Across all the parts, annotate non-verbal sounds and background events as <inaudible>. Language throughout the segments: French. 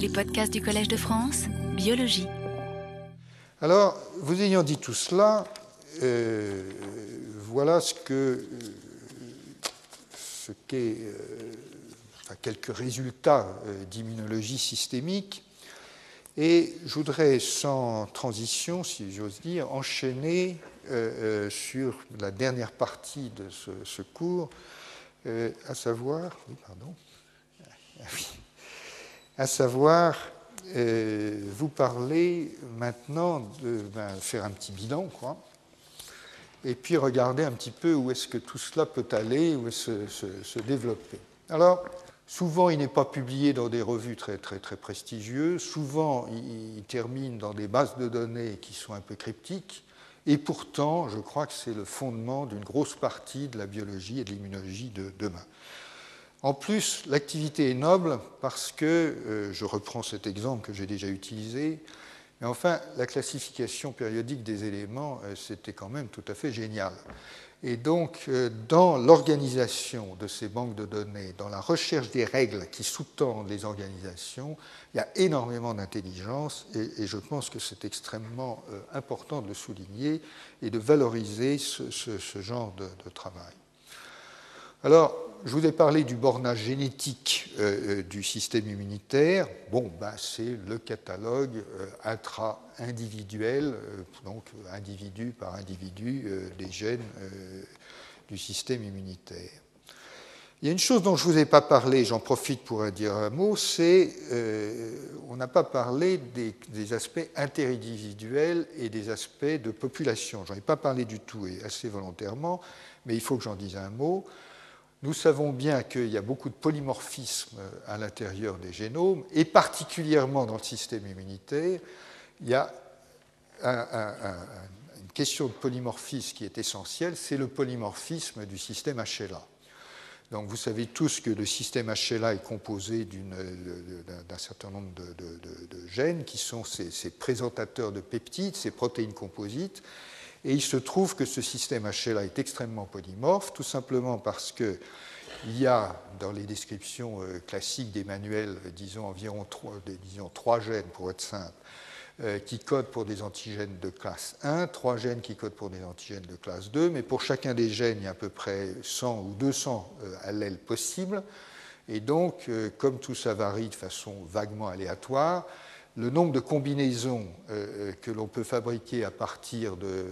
Les podcasts du Collège de France, biologie. Alors, vous ayant dit tout cela, euh, voilà ce que euh, ce qu'est euh, quelques résultats d'immunologie systémique. Et je voudrais, sans transition, si j'ose dire, enchaîner sur la dernière partie de ce, cours, à savoir, oui, pardon, ah à savoir vous parler maintenant de ben, faire un petit bilan, quoi, et puis regarder un petit peu où est-ce que tout cela peut aller, où se, se, se développer. Alors, souvent, il n'est pas publié dans des revues très, très, très prestigieuses, souvent, il, termine dans des bases de données qui sont un peu cryptiques, et pourtant, je crois que c'est le fondement d'une grosse partie de la biologie et de l'immunologie de demain. En plus, l'activité est noble parce que, euh, je reprends cet exemple que j'ai déjà utilisé, mais enfin, la classification périodique des éléments, euh, c'était quand même tout à fait génial. Et donc, euh, dans l'organisation de ces banques de données, dans la recherche des règles qui sous-tendent les organisations, il y a énormément d'intelligence et, je pense que c'est extrêmement important de le souligner et de valoriser ce, genre de travail. Alors, je vous ai parlé du bornage génétique euh, euh, du système immunitaire. Bon, ben, c'est le catalogue euh, intra-individuel, donc individu par individu, des gènes du système immunitaire. Il y a une chose dont je ne vous ai pas parlé, j'en profite pour dire un mot, c'est on n'a pas parlé des, des, aspects interindividuels et des aspects de population. J'en ai pas parlé du tout et assez volontairement, mais il faut que j'en dise un mot. Nous savons bien qu'il y a beaucoup de polymorphisme à l'intérieur des génomes, et particulièrement dans le système immunitaire, il y a une question de polymorphisme qui est essentielle, c'est le polymorphisme du système HLA. Donc vous savez tous que le système HLA est composé d'un certain nombre de, gènes qui sont ces présentateurs de peptides, ces protéines composites, et il se trouve que ce système HLA est extrêmement polymorphe, tout simplement parce qu'il y a dans les descriptions euh, classiques des manuels, disons environ trois, gènes pour être simple, euh, qui codent pour des antigènes de classe 1, trois gènes qui codent pour des antigènes de classe 2, mais pour chacun des gènes, il y a à peu près 100 ou 200 euh, allèles possibles. Et donc, comme tout ça varie de façon vaguement aléatoire, le nombre de combinaisons euh, euh, que l'on peut fabriquer à partir de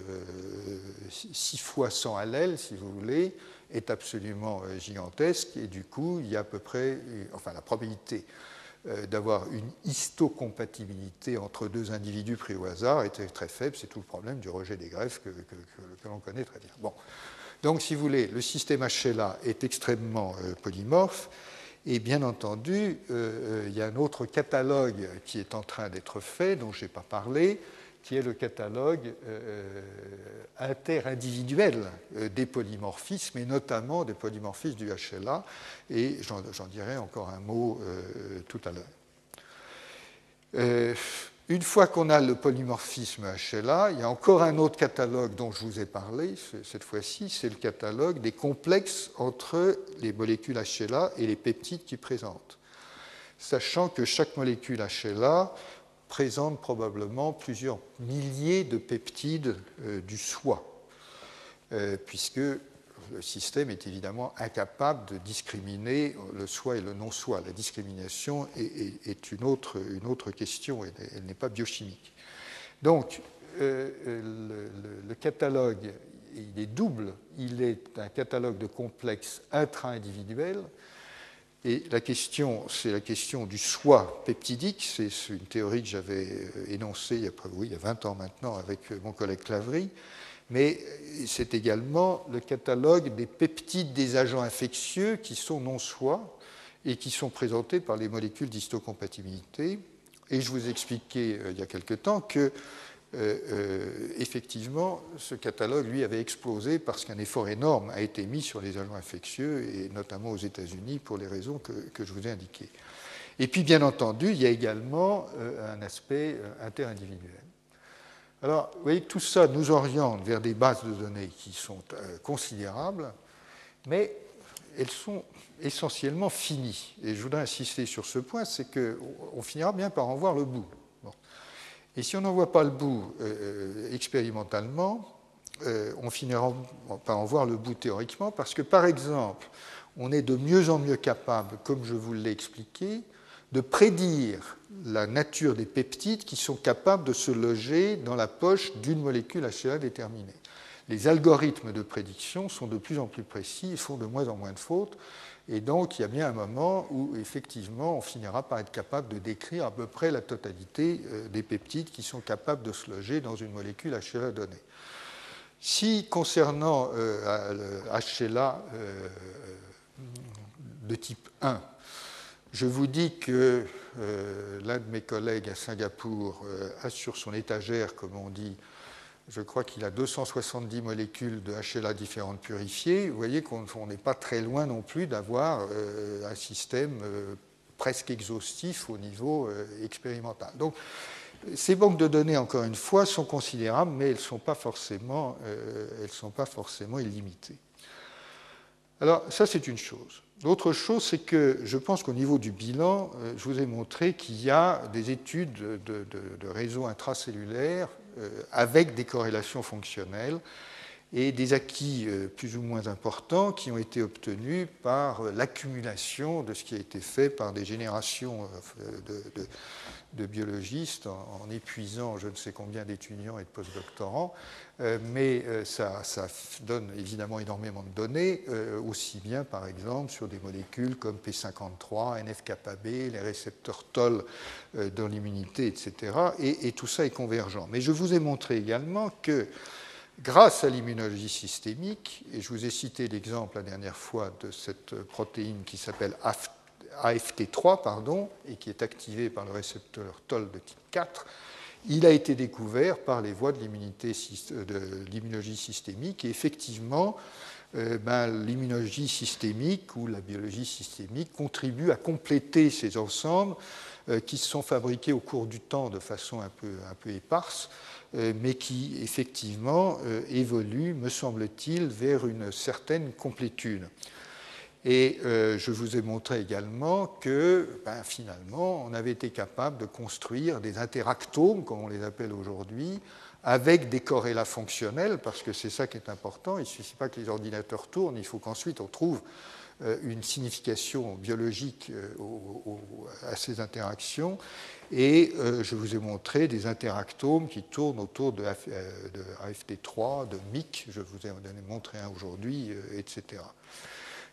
6 euh, fois 100 allèles, si vous voulez, est absolument gigantesque. Et du coup, il y a à peu près, enfin la probabilité d'avoir une histocompatibilité entre deux individus pris au hasard était très faible. C'est tout le problème du rejet des greffes que, que l'on connaît très bien. Donc, si vous voulez, le système HLA est extrêmement polymorphe. Et bien entendu, euh, euh, il y a un autre catalogue qui est en train d'être fait, dont je n'ai pas parlé, qui est le catalogue euh, interindividuel des polymorphismes, et notamment des polymorphismes du HLA, et j'en dirai encore un mot tout à l'heure. Une fois qu'on a le polymorphisme HLA, il y a encore un autre catalogue dont je vous ai parlé, cette fois-ci, c'est le catalogue des complexes entre les molécules HLA et les peptides qu'ils présentent. Sachant que chaque molécule HLA présente probablement plusieurs milliers de peptides euh, du soi, euh, puisque le système est évidemment incapable de discriminer le soi et le non-soi. La discrimination est, une, autre, une, autre, question, elle, n'est pas biochimique. Donc, euh, le, catalogue, il est double. Il est un catalogue de complexes intra-individuels. Et la question, c'est la question du soi peptidique. C'est une théorie que j'avais euh, énoncée il y, a, oui, il y a 20 ans maintenant avec mon collègue Clavry mais c'est également le catalogue des peptides des agents infectieux qui sont non-soi et qui sont présentés par les molécules d'histocompatibilité. Et je vous expliquais euh, il y a quelque temps que, euh, euh, effectivement, ce catalogue, lui, avait explosé parce qu'un effort énorme a été mis sur les agents infectieux, et notamment aux États-Unis, pour les raisons que, que, je vous ai indiquées. Et puis, bien entendu, il y a également un aspect interindividuel. Alors, vous voyez, tout ça nous oriente vers des bases de données qui sont euh, considérables, mais elles sont essentiellement finies. Et je voudrais insister sur ce point, c'est qu'on finira bien par en voir le bout. Et si on n'en voit pas le bout expérimentalement, on finira par en voir le bout théoriquement, parce que par exemple, on est de mieux en mieux capable, comme je vous l'ai expliqué, de prédire la nature des peptides qui sont capables de se loger dans la poche d'une molécule HCA déterminée. Les algorithmes de prédiction sont de plus en plus précis et font de moins en moins de fautes. Et donc, il y a bien un moment où, effectivement, on finira par être capable de décrire à peu près la totalité euh, des peptides qui sont capables de se loger dans une molécule HCA donnée. Si, concernant euh, HCA euh, de type 1, je vous dis que euh, l'un de mes collègues à Singapour euh, a sur son étagère, comme on dit, je crois qu'il a 270 molécules de HLA différentes purifiées. Vous voyez qu'on n'est pas très loin non plus d'avoir euh, un système presque exhaustif au niveau expérimental. Donc, ces banques de données, encore une fois, sont considérables, mais elles ne sont, pas forcément, sont pas forcément illimitées. Alors, ça, c'est une chose. L'autre chose, c'est que je pense qu'au niveau du bilan, euh, je vous ai montré qu'il y a des études de, réseaux intracellulaires euh, avec des corrélations fonctionnelles et des acquis euh, plus ou moins importants qui ont été obtenus par l'accumulation de ce qui a été fait par des générations de, de biologistes en, épuisant je ne sais combien d'étudiants et de postdoctorants, euh, mais euh, ça, donne évidemment énormément de données, euh, aussi bien par exemple sur des molécules comme P53, NF-κB, les récepteurs TOL dans l'immunité, etc. Et, et tout ça est convergent. Mais je vous ai montré également que grâce à l'immunologie systémique, et je vous ai cité l'exemple la dernière fois de cette protéine qui s'appelle AFT, AFT3 pardon, et qui est activé par le récepteur TOL de type 4, il a été découvert par les voies de l'immunologie systémique. Et effectivement, euh, ben, l'immunologie systémique ou la biologie systémique contribue à compléter ces ensembles euh, qui se sont fabriqués au cours du temps de façon un peu, un éparse, euh, mais qui effectivement évoluent, me semble-t-il, vers une certaine complétude. Et euh, je vous ai montré également que ben, finalement, on avait été capable de construire des interactomes, comme on les appelle aujourd'hui, avec des corrélats fonctionnels, parce que c'est ça qui est important. Il ne suffit pas que les ordinateurs tournent, il faut qu'ensuite on trouve euh, une signification biologique euh, à ces interactions. Et je vous ai montré des interactomes qui tournent autour de, AFT3, de MIC, je vous ai montré un aujourd'hui, etc.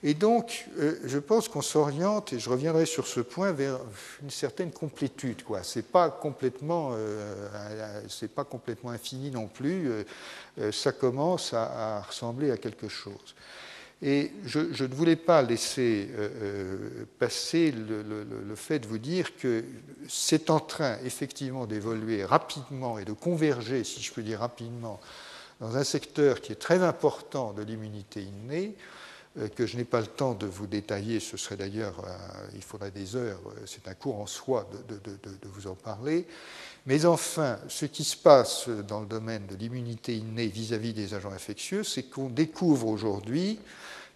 Et donc, euh, je pense qu'on s'oriente, et je reviendrai sur ce point, vers une certaine complétude. Ce n'est pas, complètement, euh, pas complètement infini non plus, euh, ça commence à, ressembler à quelque chose. Et je, ne voulais pas laisser passer le, le, fait de vous dire que c'est en train effectivement d'évoluer rapidement et de converger, si je peux dire rapidement, dans un secteur qui est très important de l'immunité innée euh, que je n'ai pas le temps de vous détailler, ce serait d'ailleurs, euh, il faudrait des heures, euh, c'est un cours en soi de, vous en parler. Mais enfin, ce qui se passe dans le domaine de l'immunité innée vis-à-vis des agents infectieux, c'est qu'on découvre aujourd'hui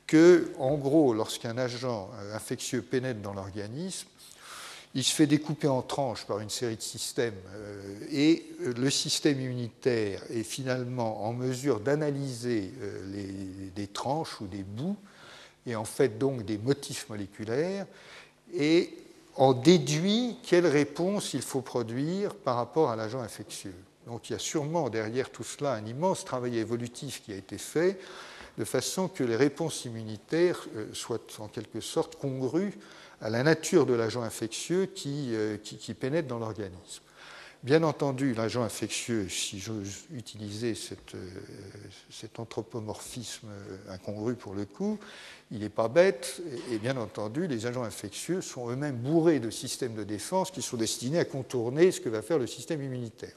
que, en gros, lorsqu'un agent infectieux pénètre dans l'organisme, il se fait découper en tranches par une série de systèmes et le système immunitaire est finalement en mesure d'analyser des tranches ou des bouts et en fait donc des motifs moléculaires, et en déduit quelle réponse il faut produire par rapport à l'agent infectieux. Donc il y a sûrement derrière tout cela un immense travail évolutif qui a été fait, de façon que les réponses immunitaires euh, soient en quelque sorte congrues à la nature de l'agent infectieux qui, euh, qui pénètre dans l'organisme. Bien entendu, l'agent infectieux, si j'ose utiliser euh, cet anthropomorphisme incongru pour le coup, il n'est pas bête, et bien entendu, les agents infectieux sont eux-mêmes bourrés de systèmes de défense qui sont destinés à contourner ce que va faire le système immunitaire.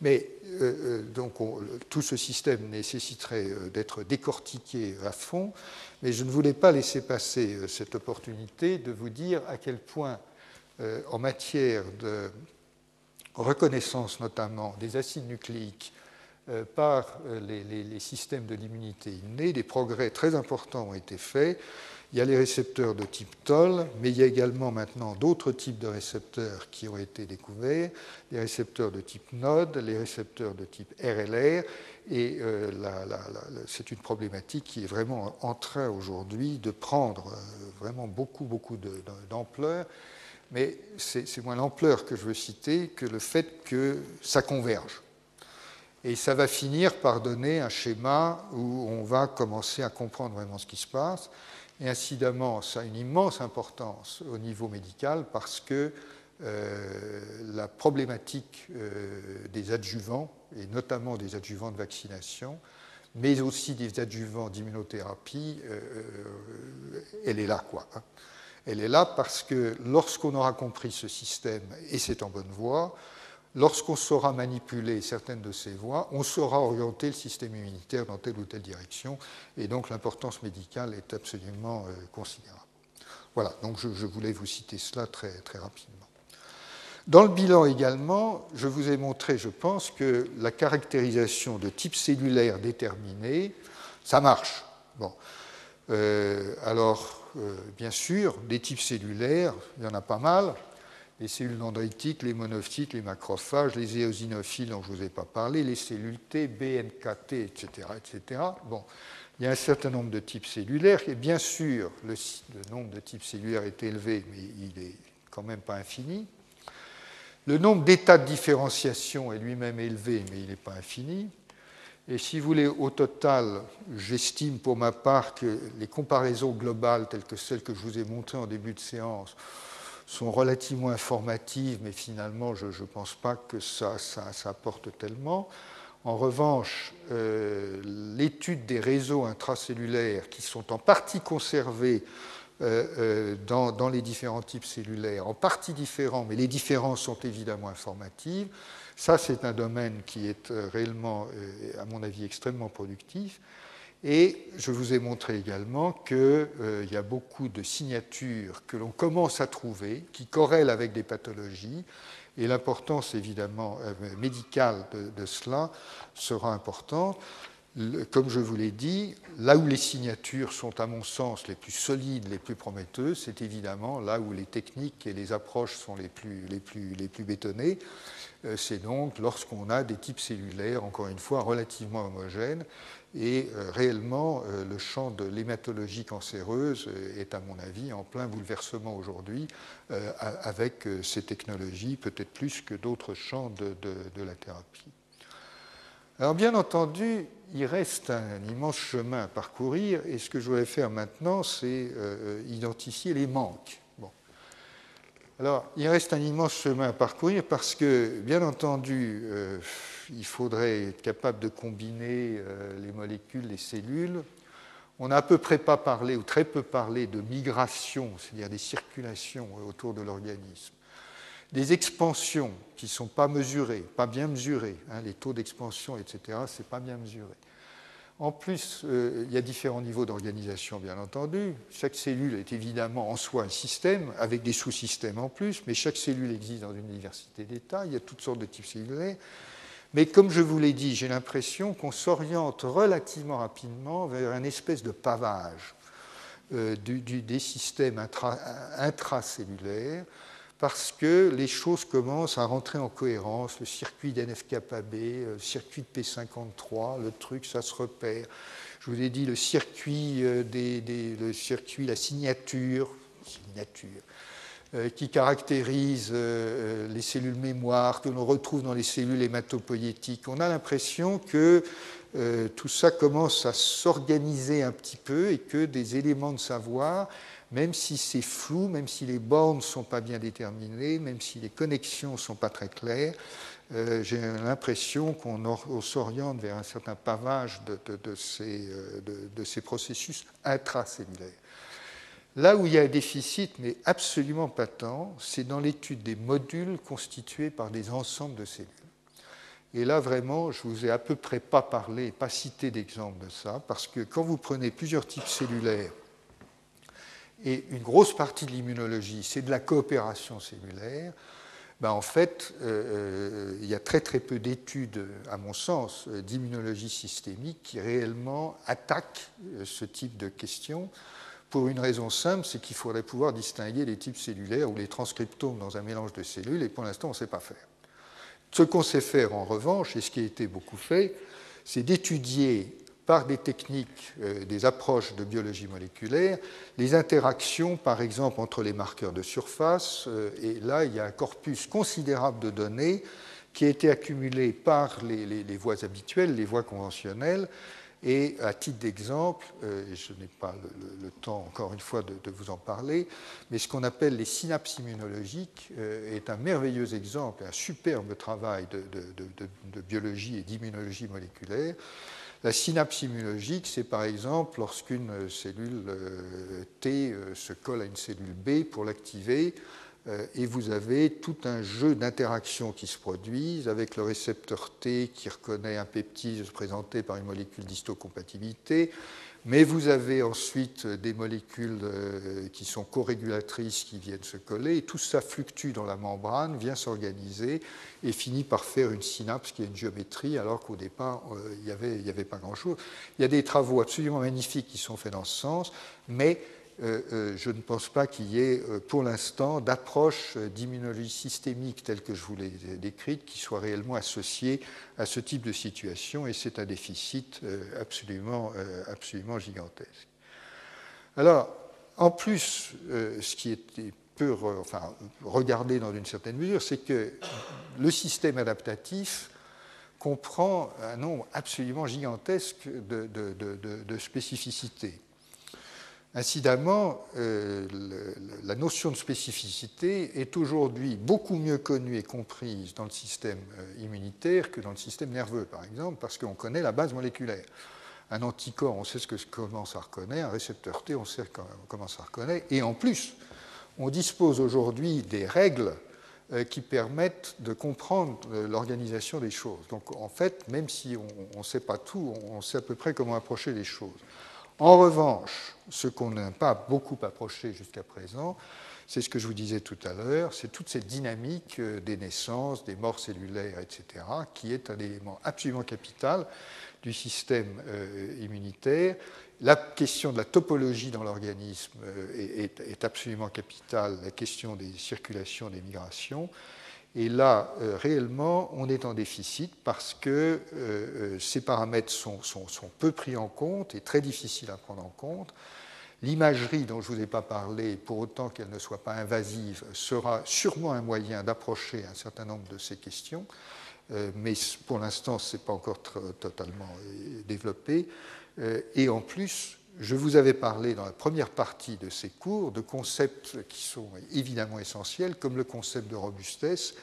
Mais euh, euh, donc tout ce système nécessiterait d'être décortiqué à fond, mais je ne voulais pas laisser passer cette opportunité de vous dire à quel point, en matière de reconnaissance notamment des acides nucléiques euh, par euh, les, systèmes de l'immunité innée, des progrès très importants ont été faits. Il y a les récepteurs de type TOL, mais il y a également maintenant d'autres types de récepteurs qui ont été découverts, les récepteurs de type NOD, les récepteurs de type RLR, et euh, c'est une problématique qui est vraiment en train aujourd'hui de prendre vraiment beaucoup, beaucoup d'ampleur, mais c'est moins l'ampleur que je veux citer que le fait que ça converge. Et ça va finir par donner un schéma où on va commencer à comprendre vraiment ce qui se passe. Et incidemment, ça a une immense importance au niveau médical parce que euh, la problématique euh, des adjuvants, et notamment des adjuvants de vaccination, mais aussi des adjuvants d'immunothérapie, euh, elle est là. Quoi, hein. Elle est là parce que lorsqu'on aura compris ce système, et c'est en bonne voie, lorsqu'on saura manipuler certaines de ces voies, on saura orienter le système immunitaire dans telle ou telle direction, et donc l'importance médicale est absolument euh, considérable. Voilà, donc je, voulais vous citer cela très, rapidement. Dans le bilan également, je vous ai montré, je pense, que la caractérisation de type cellulaire déterminé, ça marche. Bon. Euh, alors, euh, bien sûr, des types cellulaires, il y en a pas mal les cellules dendritiques, les monophytes, les macrophages, les éosinophiles dont je ne vous ai pas parlé, les cellules T, B, NKT, etc., etc. Bon, il y a un certain nombre de types cellulaires, et bien sûr, le, nombre de types cellulaires est élevé, mais il n'est quand même pas infini. Le nombre d'états de différenciation est lui-même élevé, mais il n'est pas infini. Et si vous voulez, au total, j'estime pour ma part que les comparaisons globales, telles que celles que je vous ai montrées en début de séance, sont relativement informatives, mais finalement, je ne pense pas que ça, apporte tellement. En revanche, euh, l'étude des réseaux intracellulaires qui sont en partie conservés euh, euh, dans, dans, les différents types cellulaires, en partie différents, mais les différences sont évidemment informatives, ça c'est un domaine qui est réellement, à mon avis, extrêmement productif. Et je vous ai montré également qu'il euh, y a beaucoup de signatures que l'on commence à trouver qui corrèlent avec des pathologies. Et l'importance évidemment euh, médicale de, cela sera importante. comme je vous l'ai dit, là où les signatures sont à mon sens les plus solides, les plus prometteuses, c'est évidemment là où les techniques et les approches sont les plus, les plus, les plus bétonnées. Euh, c'est donc lorsqu'on a des types cellulaires, encore une fois, relativement homogènes et euh, réellement, euh, le champ de l'hématologie cancéreuse est, à mon avis, en plein bouleversement aujourd'hui avec ces technologies, peut-être plus que d'autres champs de, la thérapie. Alors, bien entendu, il reste un immense chemin à parcourir, et ce que je voudrais faire maintenant, c'est identifier les manques. Alors, il reste un immense chemin à parcourir parce que, bien entendu, il faudrait être capable de combiner euh, les molécules, les cellules. On n'a à peu près pas parlé, ou très peu parlé, de migration, c'est-à-dire des circulations autour de l'organisme. Des expansions qui ne sont pas mesurées, pas bien mesurées, hein, les taux d'expansion, etc., ce n'est pas bien mesuré. En plus, euh, il y a différents niveaux d'organisation, bien entendu. Chaque cellule est évidemment en soi un système, avec des sous-systèmes en plus, mais chaque cellule existe dans une diversité d'états. Il y a toutes sortes de types cellulaires. Mais comme je vous l'ai dit, j'ai l'impression qu'on s'oriente relativement rapidement vers une espèce de pavage euh, des systèmes intracellulaires parce que les choses commencent à rentrer en cohérence. Le circuit d'NFKB, euh, le circuit de P53, le truc, ça se repère. Je vous ai dit le circuit, euh, la signature, euh, qui caractérise les cellules mémoire, que l'on retrouve dans les cellules hématopoïétiques. On a l'impression que tout ça commence à s'organiser un petit peu et que des éléments de savoir, même si c'est flou, même si les bornes ne sont pas bien déterminées, même si les connexions ne sont pas très claires, j'ai l'impression qu'on s'oriente vers un certain pavage de, ces, de ces processus intracellulaires. Là où il y a un déficit, mais absolument patent, c'est dans l'étude des modules constitués par des ensembles de cellules. Et là, vraiment, je vous ai à peu près pas parlé, pas cité d'exemple de ça, parce que quand vous prenez plusieurs types cellulaires, et une grosse partie de l'immunologie, c'est de la coopération cellulaire, ben en fait, euh, euh, il y a très très peu d'études, à mon sens, euh, d'immunologie systémique qui réellement attaquent ce type de questions pour une raison simple, c'est qu'il faudrait pouvoir distinguer les types cellulaires ou les transcriptomes dans un mélange de cellules, et pour l'instant, on ne sait pas faire. Ce qu'on sait faire, en revanche, et ce qui a été beaucoup fait, c'est d'étudier par des techniques, euh, des approches de biologie moléculaire, les interactions, par exemple, entre les marqueurs de surface. Euh, et là, il y a un corpus considérable de données qui a été accumulé par les, voies habituelles, les voies conventionnelles. Et à titre d'exemple, euh, et je n'ai pas le, temps encore une fois de, vous en parler, mais ce qu'on appelle les synapses immunologiques est un merveilleux exemple, un superbe travail de biologie et d'immunologie moléculaire la synapse immunologique, c'est par exemple lorsqu'une cellule euh, T euh, se colle à une cellule B pour l'activer, euh, et vous avez tout un jeu d'interactions qui se produisent avec le récepteur T qui reconnaît un peptide présenté par une molécule d'histocompatibilité, mais vous avez ensuite des molécules euh, qui sont corégulatrices qui viennent se coller, et tout ça fluctue dans la membrane, vient s'organiser et finit par faire une synapse qui a une géométrie, alors qu'au départ, euh, il n'y avait, avait, pas grand-chose. Il y a des travaux absolument magnifiques qui sont faits dans ce sens, mais euh, euh, je ne pense pas qu'il y ait euh, pour l'instant d'approche d'immunologie systémique telle que je vous l'ai décrite qui soit réellement associée à ce type de situation et c'est un déficit absolument, absolument gigantesque. Alors, en plus, ce qui était peu regardé dans une certaine mesure, c'est que le système adaptatif comprend un nombre absolument gigantesque de spécificités. Incidemment, euh, la notion de spécificité est aujourd'hui beaucoup mieux connue et comprise dans le système euh, immunitaire que dans le système nerveux, par exemple, parce qu'on connaît la base moléculaire. Un anticorps, on sait ce que comment ça reconnaît, un récepteur T, on sait comment ça reconnaît, et en plus, on dispose aujourd'hui des règles euh, qui permettent de comprendre l'organisation des choses. Donc en fait, même si on ne sait pas tout, on sait à peu près comment approcher les choses. En revanche, ce qu'on n'a pas beaucoup approché jusqu'à présent, c'est ce que je vous disais tout à l'heure, c'est toute cette dynamique euh, des naissances, des morts cellulaires, etc., qui est un élément absolument capital du système euh, immunitaire. La question de la topologie dans l'organisme euh, est, est, absolument capitale, la question des circulations, des migrations. Et là, euh, réellement, on est en déficit parce que euh, euh, ces paramètres sont, peu pris en compte et très difficiles à prendre en compte. L'imagerie dont je ne vous ai pas parlé, pour autant qu'elle ne soit pas invasive, sera sûrement un moyen d'approcher un certain nombre de ces questions, mais pour l'instant, ce n'est pas encore totalement développé. Et en plus, je vous avais parlé dans la première partie de ces cours de concepts qui sont évidemment essentiels, comme le concept de robustesse.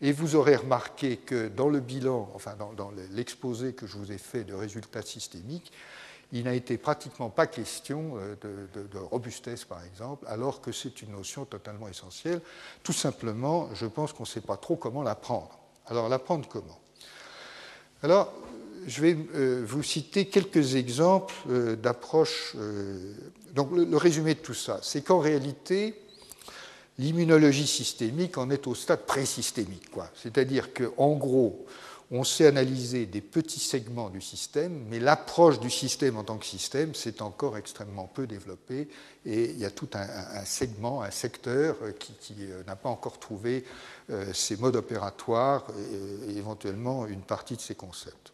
Et vous aurez remarqué que dans le bilan, enfin dans, l'exposé que je vous ai fait de résultats systémiques, il n'a été pratiquement pas question euh, de, robustesse, par exemple, alors que c'est une notion totalement essentielle. Tout simplement, je pense qu'on ne sait pas trop comment l'apprendre. Alors, l'apprendre comment? Alors, je vais euh, vous citer quelques exemples euh, d'approches. Euh, donc le, résumé de tout ça, c'est qu'en réalité, l'immunologie systémique en est au stade pré-systémique. C'est-à-dire qu'en gros, on sait analyser des petits segments du système, mais l'approche du système en tant que système, c'est encore extrêmement peu développé, et il y a tout un, segment, un secteur qui n'a pas encore trouvé ses modes opératoires et éventuellement une partie de ses concepts.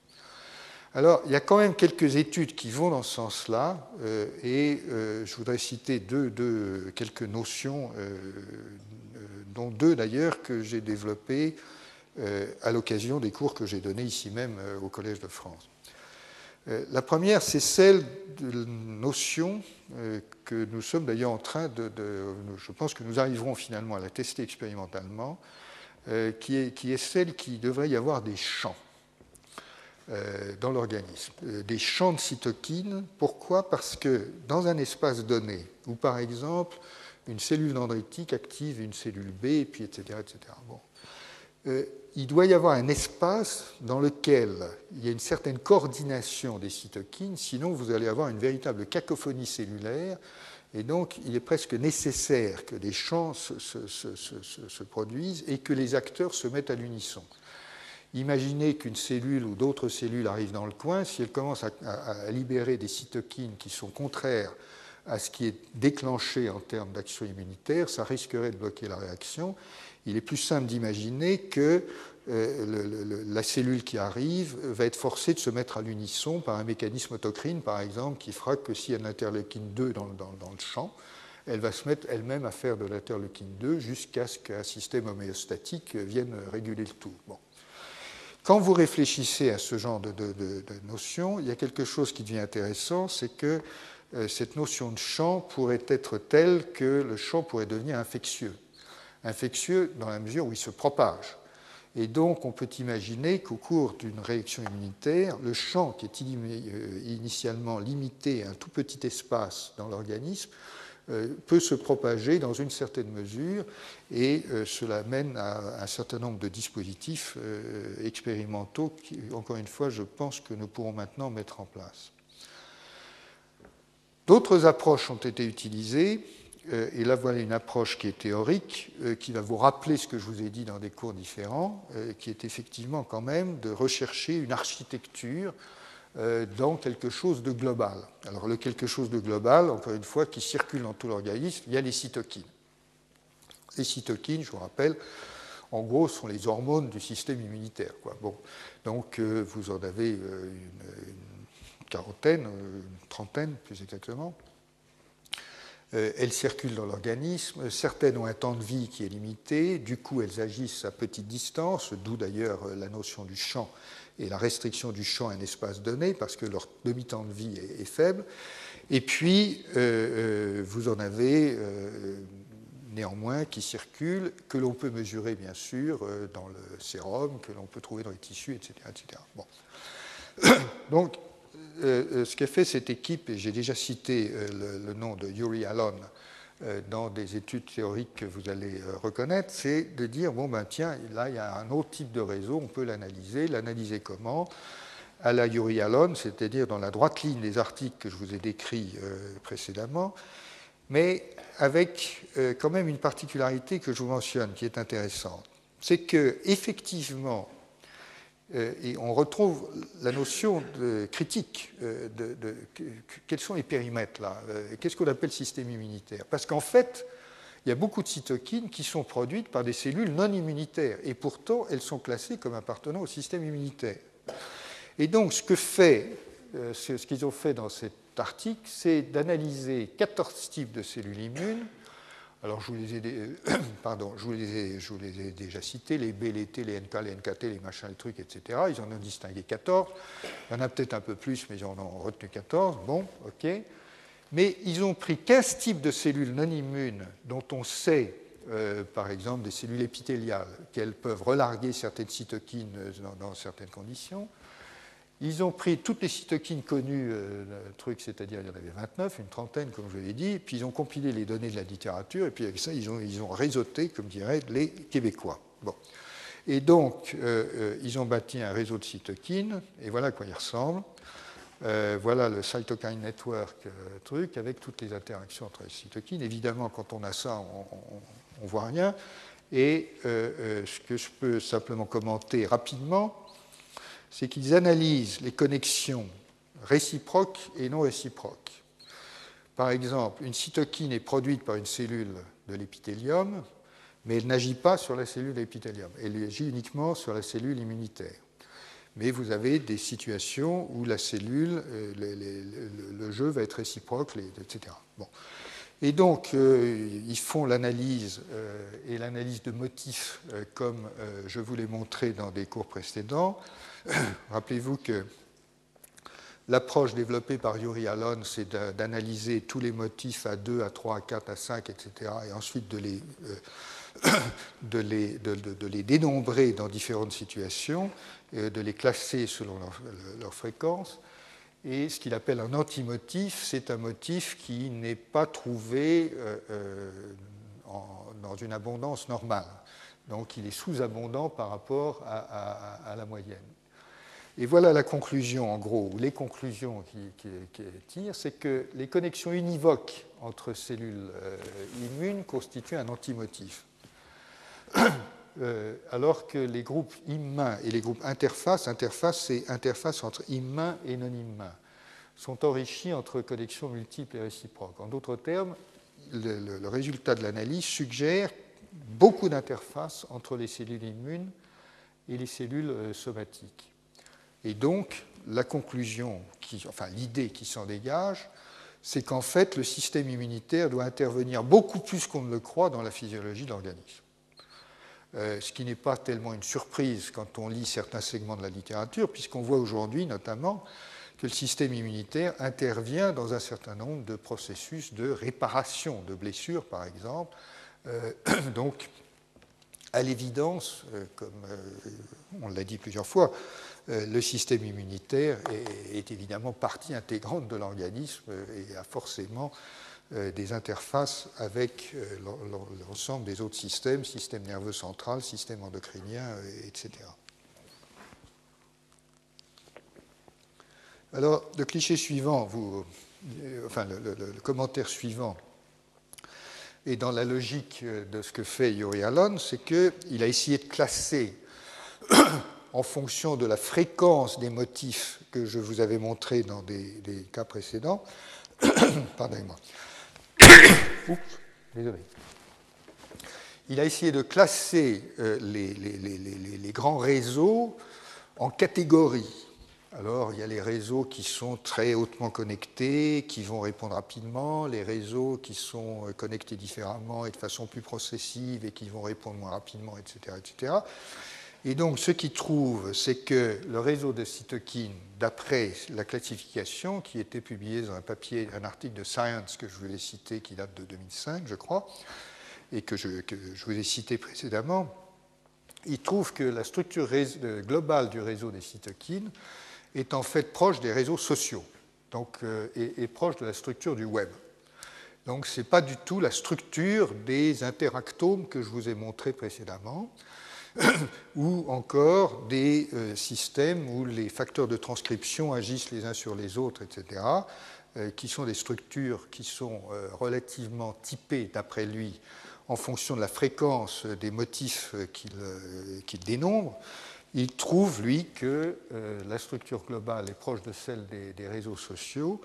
Alors, il y a quand même quelques études qui vont dans ce sens-là, euh, et euh, je voudrais citer quelques notions, euh, dont deux d'ailleurs que j'ai développées à l'occasion des cours que j'ai donnés ici même au Collège de France. la première, c'est celle de notion que nous sommes d'ailleurs en train de, Je pense que nous arriverons finalement à la tester expérimentalement, qui est, qui, est, celle qui devrait y avoir des champs. Euh, dans l'organisme. Euh, des champs de cytokines. Pourquoi? Parce que dans un espace donné, où par exemple une cellule dendritique active une cellule B, puis etc. etc. Bon. Euh, il doit y avoir un espace dans lequel il y a une certaine coordination des cytokines, sinon vous allez avoir une véritable cacophonie cellulaire, et donc il est presque nécessaire que des champs se produisent et que les acteurs se mettent à l'unisson. Imaginez qu'une cellule ou d'autres cellules arrivent dans le coin, si elles commencent à, libérer des cytokines qui sont contraires à ce qui est déclenché en termes d'action immunitaire, ça risquerait de bloquer la réaction. Il est plus simple d'imaginer que euh, la cellule qui arrive va être forcée de se mettre à l'unisson par un mécanisme autocrine, par exemple, qui fera que s'il y a une interleukine 2 dans, le champ, elle va se mettre elle-même à faire de l'interleukine 2 jusqu'à ce qu'un système homéostatique vienne réguler le tout. Bon. Quand vous réfléchissez à ce genre de, notion, il y a quelque chose qui devient intéressant, c'est que euh, cette notion de champ pourrait être telle que le champ pourrait devenir infectieux. Infectieux dans la mesure où il se propage. Et donc, on peut imaginer qu'au cours d'une réaction immunitaire, le champ qui est euh, initialement limité à un tout petit espace dans l'organisme peut se propager dans une certaine mesure et euh, cela mène à un certain nombre de dispositifs expérimentaux qui, encore une fois, je pense que nous pourrons maintenant mettre en place. D'autres approches ont été utilisées euh, et là, voilà une approche qui est théorique, euh, qui va vous rappeler ce que je vous ai dit dans des cours différents, euh, qui est effectivement quand même de rechercher une architecture dans quelque chose de global. Alors le quelque chose de global, encore une fois, qui circule dans tout l'organisme, il y a les cytokines. Les cytokines, je vous rappelle, en gros, sont les hormones du système immunitaire. Bon. Donc vous en avez une quarantaine, une trentaine plus exactement. Euh, elles circulent dans l'organisme, certaines ont un temps de vie qui est limité, du coup elles agissent à petite distance, d'où d'ailleurs euh, la notion du champ et la restriction du champ à un espace donné, parce que leur demi-temps de vie est, faible. Et puis, euh, vous en avez néanmoins qui circulent, que l'on peut mesurer bien sûr dans le sérum, que l'on peut trouver dans les tissus, etc. etc. Bon. <coughs> Donc, euh, euh, ce qu'a fait cette équipe, et j'ai déjà cité euh, le, nom de Yuri Alon dans des études théoriques que vous allez reconnaître, c'est de dire, bon ben tiens, là il y a un autre type de réseau, on peut l'analyser. L'analyser comment? À la Yuri Alon, c'est-à-dire dans la droite ligne des articles que je vous ai décrits précédemment, mais avec quand même une particularité que je vous mentionne qui est intéressante. C'est que effectivement, euh, et on retrouve la notion de critique euh, de, quels sont les périmètres là euh, Qu'est-ce qu'on appelle système immunitaire? Parce qu'en fait, il y a beaucoup de cytokines qui sont produites par des cellules non immunitaires et pourtant elles sont classées comme appartenant au système immunitaire. Et donc ce qu'ils ont fait dans cet article, c'est d'analyser 14 types de cellules immunes alors, je vous, les ai, déjà cités, les B, les T, les NK, les NKT, les machins, les trucs, etc. Ils en ont distingué 14. Il y en a peut-être un peu plus, mais ils en ont retenu 14. Bon, OK. Mais ils ont pris 15 types de cellules non immunes dont on sait, euh, par exemple, des cellules épithéliales, qu'elles peuvent relarguer certaines cytokines dans certaines conditions. Ils ont pris toutes les cytokines connues, euh, truc, c'est-à-dire il y en avait 29, une trentaine, comme je l'ai dit, puis ils ont compilé les données de la littérature, et puis avec ça, ils ont, réseauté, comme diraient les Québécois. Bon. Et donc, euh, euh, ils ont bâti un réseau de cytokines, et voilà à quoi il ressemble. voilà le cytokine network truc, avec toutes les interactions entre les cytokines. Évidemment, quand on a ça, on ne voit rien. Et ce que je peux simplement commenter rapidement, c'est qu'ils analysent les connexions réciproques et non réciproques. Par exemple, une cytokine est produite par une cellule de l'épithélium, mais elle n'agit pas sur la cellule de l'épithélium, elle agit uniquement sur la cellule immunitaire. Mais vous avez des situations où la cellule, euh, le, jeu va être réciproque, etc. Et donc, euh, ils font l'analyse euh, et l'analyse de motifs, comme je vous l'ai montré dans des cours précédents. <coughs> Rappelez-vous que l'approche développée par Yuri Alon, c'est d'analyser tous les motifs à 2, à 3, à 4, à 5, etc., et ensuite de les, euh, <coughs> de les, dénombrer dans différentes situations, et de les classer selon leur, fréquence. Et ce qu'il appelle un antimotif, c'est un motif qui n'est pas trouvé euh, euh, dans une abondance normale. Donc il est sous-abondant par rapport à la moyenne. Et voilà la conclusion, en gros, ou les conclusions qui, tirent, c'est que les connexions univoques entre cellules euh, immunes constituent un antimotif. <coughs> Euh, alors que les groupes immuns et les groupes interfaces, interface, c'est interface entre immuns et non immuns. sont enrichis entre connexions multiples et réciproques. En d'autres termes, le, le résultat de l'analyse suggère beaucoup d'interfaces entre les cellules immunes et les cellules euh, somatiques. Et donc, la conclusion, enfin l'idée qui s'en dégage, c'est qu'en fait, le système immunitaire doit intervenir beaucoup plus qu'on ne le croit dans la physiologie de l'organisme. Euh, ce qui n'est pas tellement une surprise quand on lit certains segments de la littérature, puisqu'on voit aujourd'hui notamment que le système immunitaire intervient dans un certain nombre de processus de réparation de blessures, par exemple. Euh, <coughs> donc, à l'évidence, euh, comme on l'a dit plusieurs fois, le système immunitaire est, évidemment partie intégrante de l'organisme et a forcément euh, des interfaces avec euh, l'ensemble des autres systèmes, système nerveux central, système endocrinien, euh, etc. Alors, le cliché suivant, vous, enfin, le, commentaire suivant est dans la logique de ce que fait Yuri Allen, c'est qu'il a essayé de classer en fonction de la fréquence des motifs que je vous avais montrés dans des, cas précédents, <coughs> pardonnez-moi, <coughs> désolé. Il a essayé de classer euh, les, grands réseaux en catégories. Alors, il y a les réseaux qui sont très hautement connectés, qui vont répondre rapidement, les réseaux qui sont euh, connectés différemment et de façon plus processive et qui vont répondre moins rapidement, etc. etc. Et donc, ce qu'il trouve, c'est que le réseau de cytokines, d'après la classification qui était publiée dans un article de Science que je vous ai cité, qui date de 2005, je crois, et que je, vous ai cité précédemment, il trouve que la structure globale du réseau des cytokines est en fait proche des réseaux sociaux, donc, euh, et proche de la structure du web. Donc, ce n'est pas du tout la structure des interactomes que je vous ai montré précédemment. <coughs> ou encore des euh, systèmes où les facteurs de transcription agissent les uns sur les autres, etc., euh, qui sont des structures qui sont euh, relativement typées, d'après lui, en fonction de la fréquence des motifs qu'il dénombre. Il trouve, lui, que la structure globale est proche de celle des, des réseaux sociaux,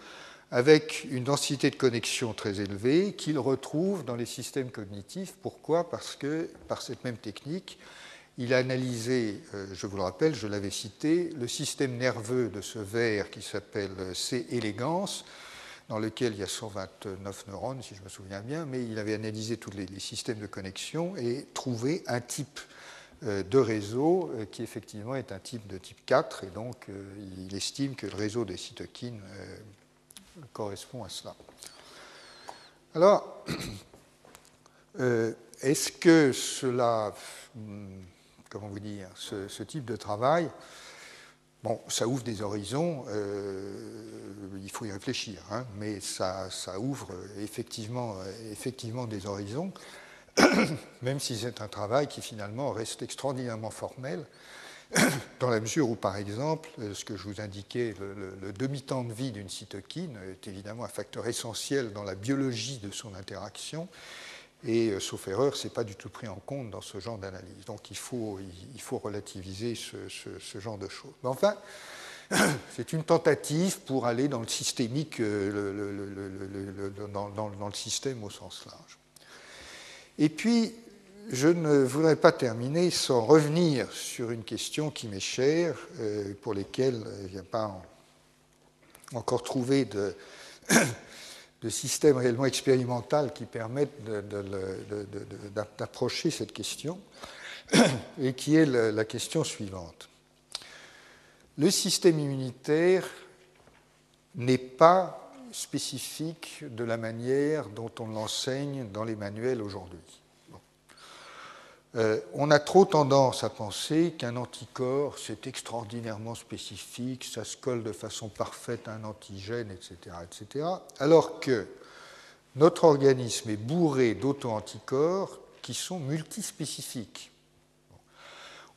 avec une densité de connexion très élevée qu'il retrouve dans les systèmes cognitifs. Pourquoi? Parce que par cette même technique, il a analysé, euh, je vous le rappelle, je l'avais cité, le système nerveux de ce ver qui s'appelle C. elegans, dans lequel il y a 129 neurones, si je me souviens bien, mais il avait analysé tous les, systèmes de connexion et trouvé un type euh, de réseau euh, qui effectivement est un type de type 4, et donc il estime que le réseau des cytokines correspond à cela. Alors, <clears throat> est-ce que cela hmm, comment vous dire, ce, type de travail, bon, ça ouvre des horizons, euh, il faut y réfléchir, hein, mais ça, ouvre effectivement, effectivement des horizons, <coughs> même si c'est un travail qui finalement reste extraordinairement formel, <coughs> dans la mesure où, par exemple, ce que je vous indiquais, le, le demi-temps de vie d'une cytokine est évidemment un facteur essentiel dans la biologie de son interaction et euh, sauf erreur, ce n'est pas du tout pris en compte dans ce genre d'analyse. Donc il faut, il faut relativiser ce, genre de choses. Mais enfin, <coughs> c'est une tentative pour aller dans le systémique, euh, dans, le système au sens large. Et puis, je ne voudrais pas terminer sans revenir sur une question qui m'est chère, euh, pour laquelle il n'y a pas encore trouvé de <coughs> de systèmes réellement expérimentaux qui permettent d'approcher cette question, <coughs> et qui est la question suivante. Le système immunitaire n'est pas spécifique de la manière dont on l'enseigne dans les manuels aujourd'hui. Euh, on a trop tendance à penser qu'un anticorps, c'est extraordinairement spécifique, ça se colle de façon parfaite à un antigène, etc., etc., alors que notre organisme est bourré d'auto-anticorps qui sont multispécifiques.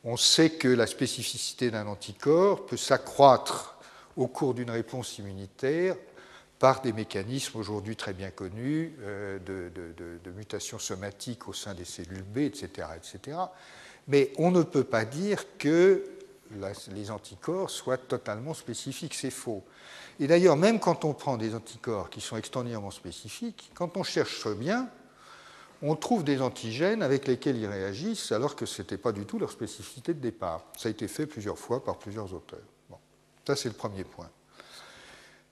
On sait que la spécificité d'un anticorps peut s'accroître au cours d'une réponse immunitaire par des mécanismes aujourd'hui très bien connus euh, de, de, mutation somatique au sein des cellules B, etc., etc. Mais on ne peut pas dire que les anticorps soient totalement spécifiques. C'est faux. Et d'ailleurs, même quand on prend des anticorps qui sont extraordinairement spécifiques, quand on cherche bien, on trouve des antigènes avec lesquels ils réagissent alors que ce n'était pas du tout leur spécificité de départ. Ça a été fait plusieurs fois par plusieurs auteurs. Ça, c'est le premier point.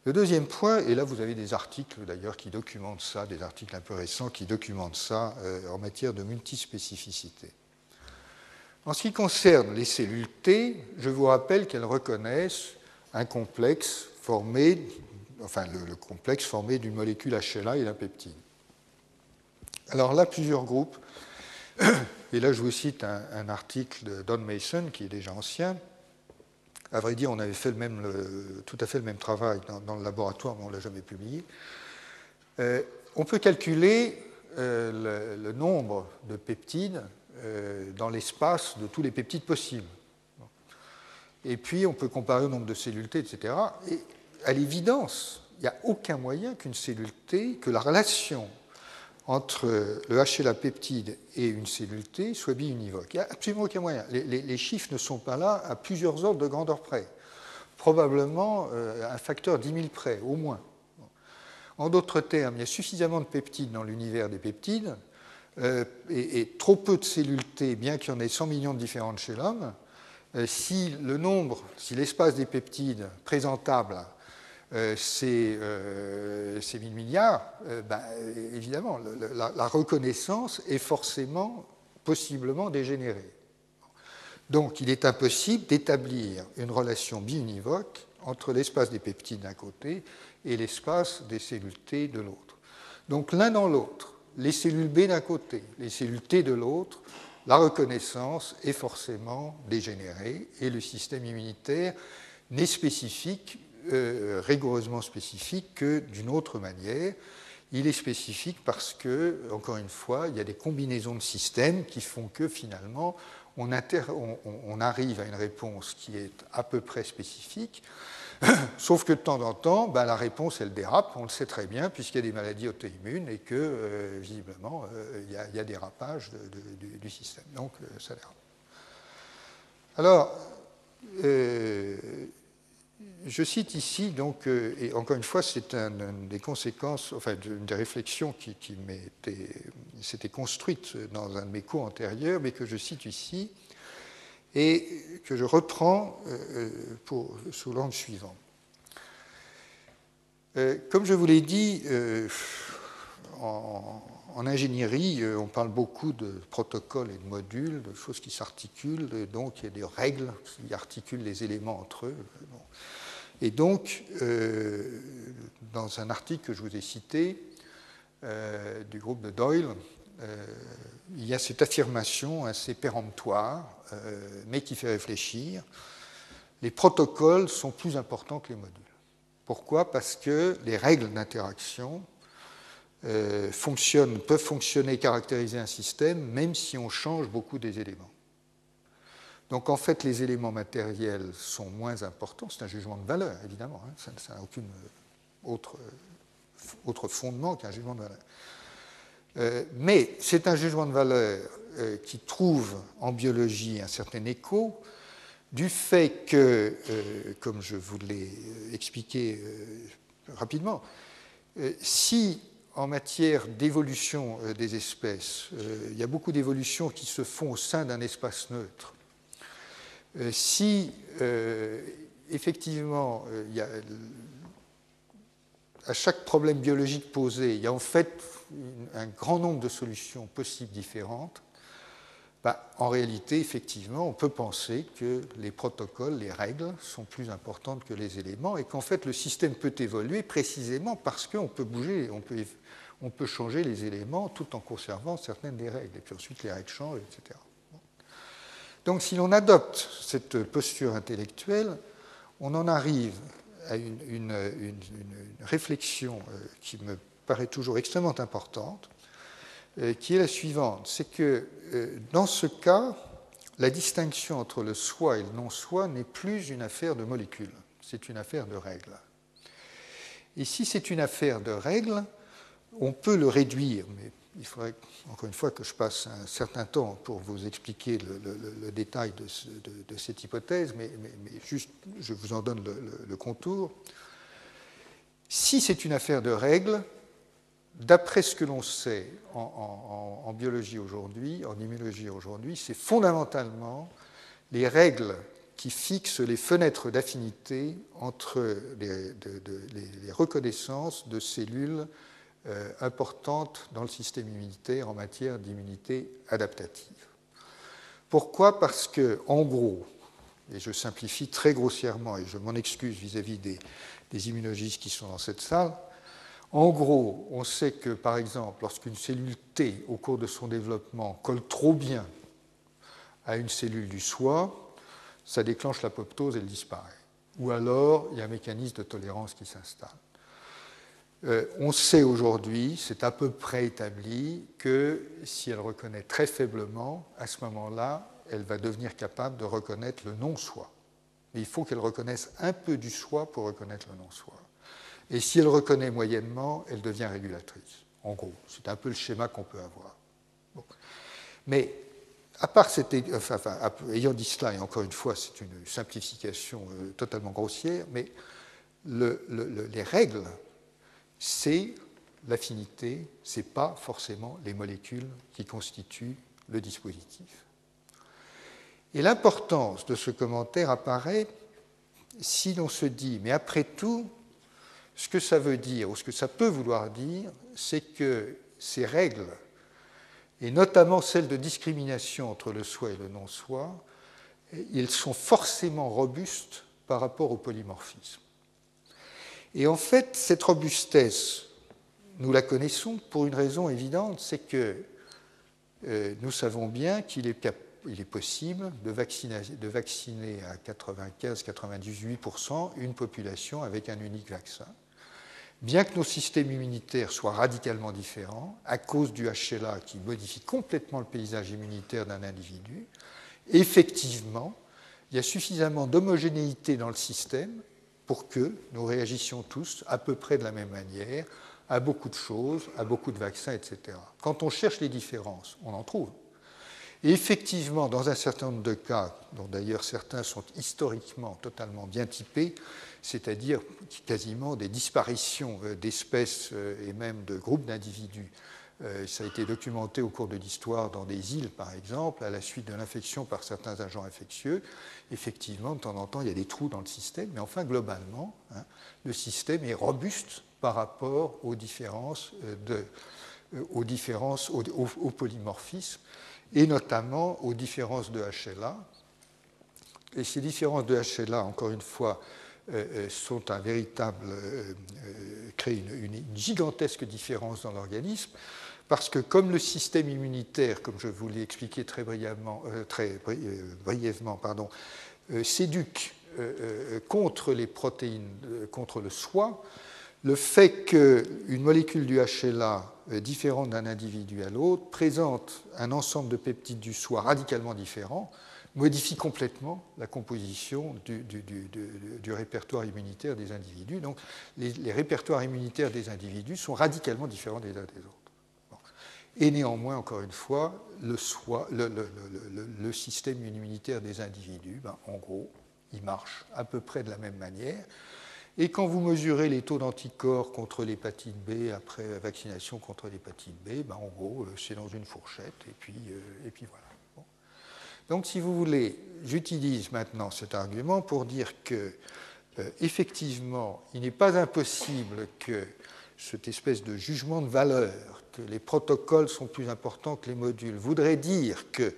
Le deuxième point, et là vous avez des articles d'ailleurs qui documentent ça, des articles un peu récents qui documentent ça euh, en matière de multispécificité. En ce qui concerne les cellules T, je vous rappelle qu'elles reconnaissent un complexe formé, enfin le, complexe formé d'une molécule HLA et d'un peptide. Alors là, plusieurs groupes, <coughs> et là je vous cite un, article de Don Mason qui est déjà ancien. À vrai dire, on avait fait tout à fait le même travail dans, le laboratoire, mais on ne l'a jamais publié. Euh, on peut calculer euh, le, nombre de peptides euh, dans l'espace de tous les peptides possibles. Et puis, on peut comparer au nombre de cellules T, etc. Et à l'évidence, il n'y a aucun moyen qu'une cellule T, que la relation entre le HLA peptide et une cellule T soit biunivoque. Il n'y a absolument aucun moyen. Les, chiffres ne sont pas là à plusieurs ordres de grandeur près. Probablement euh, un facteur 10 000 près, au moins. En d'autres termes, il y a suffisamment de peptides dans l'univers des peptides euh, et, trop peu de cellules T, bien qu'il y en ait 100 millions de différentes chez l'homme, euh, si le nombre, si l'espace des peptides présentables, euh, c'est 1000 milliards, ben, évidemment, la, reconnaissance est forcément, possiblement dégénérée. Donc, il est impossible d'établir une relation biunivoque entre l'espace des peptides d'un côté et l'espace des cellules T de l'autre. Donc, l'un dans l'autre, les cellules B d'un côté, les cellules T de l'autre, la reconnaissance est forcément dégénérée et le système immunitaire n'est spécifique, euh, rigoureusement spécifique que d'une autre manière. Il est spécifique parce que, encore une fois, il y a des combinaisons de systèmes qui font que finalement on, arrive à une réponse qui est à peu près spécifique <coughs> Sauf que de temps en temps, ben, la réponse, elle dérape, on le sait très bien, puisqu'il y a des maladies auto-immunes et que, euh, visiblement, euh, il, y a, des rapages du, système. Donc, ça dérape. Alors, je cite ici, donc, et encore une fois, c'est une des conséquences, enfin, une des réflexions qui, s'était construite dans un de mes cours antérieurs, mais que je cite ici et que je reprends euh, euh, sous l'angle suivant. Euh, comme je vous l'ai dit, en, ingénierie, on parle beaucoup de protocoles et de modules, de choses qui s'articulent, donc il y a des règles qui articulent les éléments entre eux. Et donc, dans un article que je vous ai cité, du groupe de Doyle, euh, il y a cette affirmation assez péremptoire, euh, mais qui fait réfléchir. Les protocoles sont plus importants que les modules. Pourquoi? Parce que les règles d'interaction euh, peuvent fonctionner, caractériser un système, même si on change beaucoup des éléments. Donc en fait, les éléments matériels sont moins importants. C'est un jugement de valeur, évidemment. Hein. Ça n'a aucun autre, autre fondement qu'un jugement de valeur. Euh, mais c'est un jugement de valeur euh, qui trouve en biologie un certain écho du fait que, euh, comme je vous l'ai expliqué rapidement, si en matière d'évolution des espèces, il y a beaucoup d'évolutions qui se font au sein d'un espace neutre, si effectivement à chaque problème biologique posé, il y a en fait un grand nombre de solutions possibles différentes, bah, en réalité, effectivement, on peut penser que les protocoles, les règles sont plus importantes que les éléments et qu'en fait, le système peut évoluer précisément parce qu'on peut bouger, on peut, on peut changer les éléments tout en conservant certaines des règles. Et puis ensuite, les règles changent, etc. Donc, si l'on adopte cette posture intellectuelle, on en arrive à une, réflexion euh, qui me paraît toujours extrêmement importante, euh, qui est la suivante. C'est que euh, dans ce cas, la distinction entre le soi et le non-soi n'est plus une affaire de molécules, c'est une affaire de règles. Et si c'est une affaire de règles, on peut le réduire, mais il faudrait encore une fois que je passe un certain temps pour vous expliquer le, détail de, cette hypothèse, mais, juste je vous en donne le, contour. Si c'est une affaire de règles, d'après ce que l'on sait en, biologie aujourd'hui, en immunologie aujourd'hui, c'est fondamentalement les règles qui fixent les fenêtres d'affinité entre les, reconnaissances de cellules euh, importantes dans le système immunitaire en matière d'immunité adaptative. Pourquoi? Parce que, en gros, et je simplifie très grossièrement, et je m'en excuse vis-à-vis des, des immunologistes qui sont dans cette salle, en gros, on sait que, par exemple, lorsqu'une cellule T, au cours de son développement, colle trop bien à une cellule du soi, ça déclenche l'apoptose et elle disparaît. Ou alors, il y a un mécanisme de tolérance qui s'installe. Euh, on sait aujourd'hui, c'est à peu près établi, que si elle reconnaît très faiblement, à ce moment-là, elle va devenir capable de reconnaître le non-soi. Mais il faut qu'elle reconnaisse un peu du soi pour reconnaître le non-soi. Et si elle reconnaît moyennement, elle devient régulatrice. En gros, c'est un peu le schéma qu'on peut avoir. Mais à part ayant dit cela, et encore une fois, c'est une simplification euh, totalement grossière, mais les règles c'est l'affinité, ce n'est pas forcément les molécules qui constituent le dispositif. Et l'importance de ce commentaire apparaît si l'on se dit, mais après tout, ce que ça veut dire, ou ce que ça peut vouloir dire, c'est que ces règles, et notamment celles de discrimination entre le soi et le non-soi, ils sont forcément robustes par rapport au polymorphisme. Et en fait, cette robustesse, nous la connaissons pour une raison évidente, c'est que euh, nous savons bien qu'il est, possible de vacciner, de vacciner à 95-98% une population avec un unique vaccin. Bien que nos systèmes immunitaires soient radicalement différents, à cause du HLA qui modifie complètement le paysage immunitaire d'un individu, effectivement, il y a suffisamment d'homogénéité dans le système pour que nous réagissions tous à peu près de la même manière à beaucoup de choses, à beaucoup de vaccins, etc. Quand on cherche les différences, on en trouve. Et effectivement, dans un certain nombre de cas, dont d'ailleurs certains sont historiquement totalement bien typés, c'est-à-dire quasiment des disparitions euh, d'espèces euh, et même de groupes d'individus ça a été documenté au cours de l'histoire dans des îles, par exemple, à la suite de l'infection par certains agents infectieux. Effectivement, de temps en temps, il y a des trous dans le système, mais enfin, globalement, hein, le système est robuste par rapport aux différences, euh, euh, aux, différences polymorphisme, et notamment aux différences de HLA. Et ces différences de HLA, encore une fois, sont un véritable, créent une, gigantesque différence dans l'organisme parce que comme le système immunitaire, comme je vous l'ai expliqué très, brièvement, euh, très euh, brièvement, pardon, euh, s'éduque contre les protéines, contre le soi, le fait qu'une molécule du HLA différente d'un individu à l'autre présente un ensemble de peptides du soi radicalement différents modifie complètement la composition du, répertoire immunitaire des individus. Donc les, répertoires immunitaires des individus sont radicalement différents des uns des autres. Et néanmoins, encore une fois, le, système immunitaire des individus, ben, en gros, il marche à peu près de la même manière. Et quand vous mesurez les taux d'anticorps contre l'hépatite B après vaccination contre l'hépatite B, ben, en gros, euh, c'est dans une fourchette, et puis, euh, et puis voilà. Donc, si vous voulez, j'utilise maintenant cet argument pour dire que, euh, effectivement, il n'est pas impossible que cette espèce de jugement de valeur que les protocoles sont plus importants que les modules voudrait dire que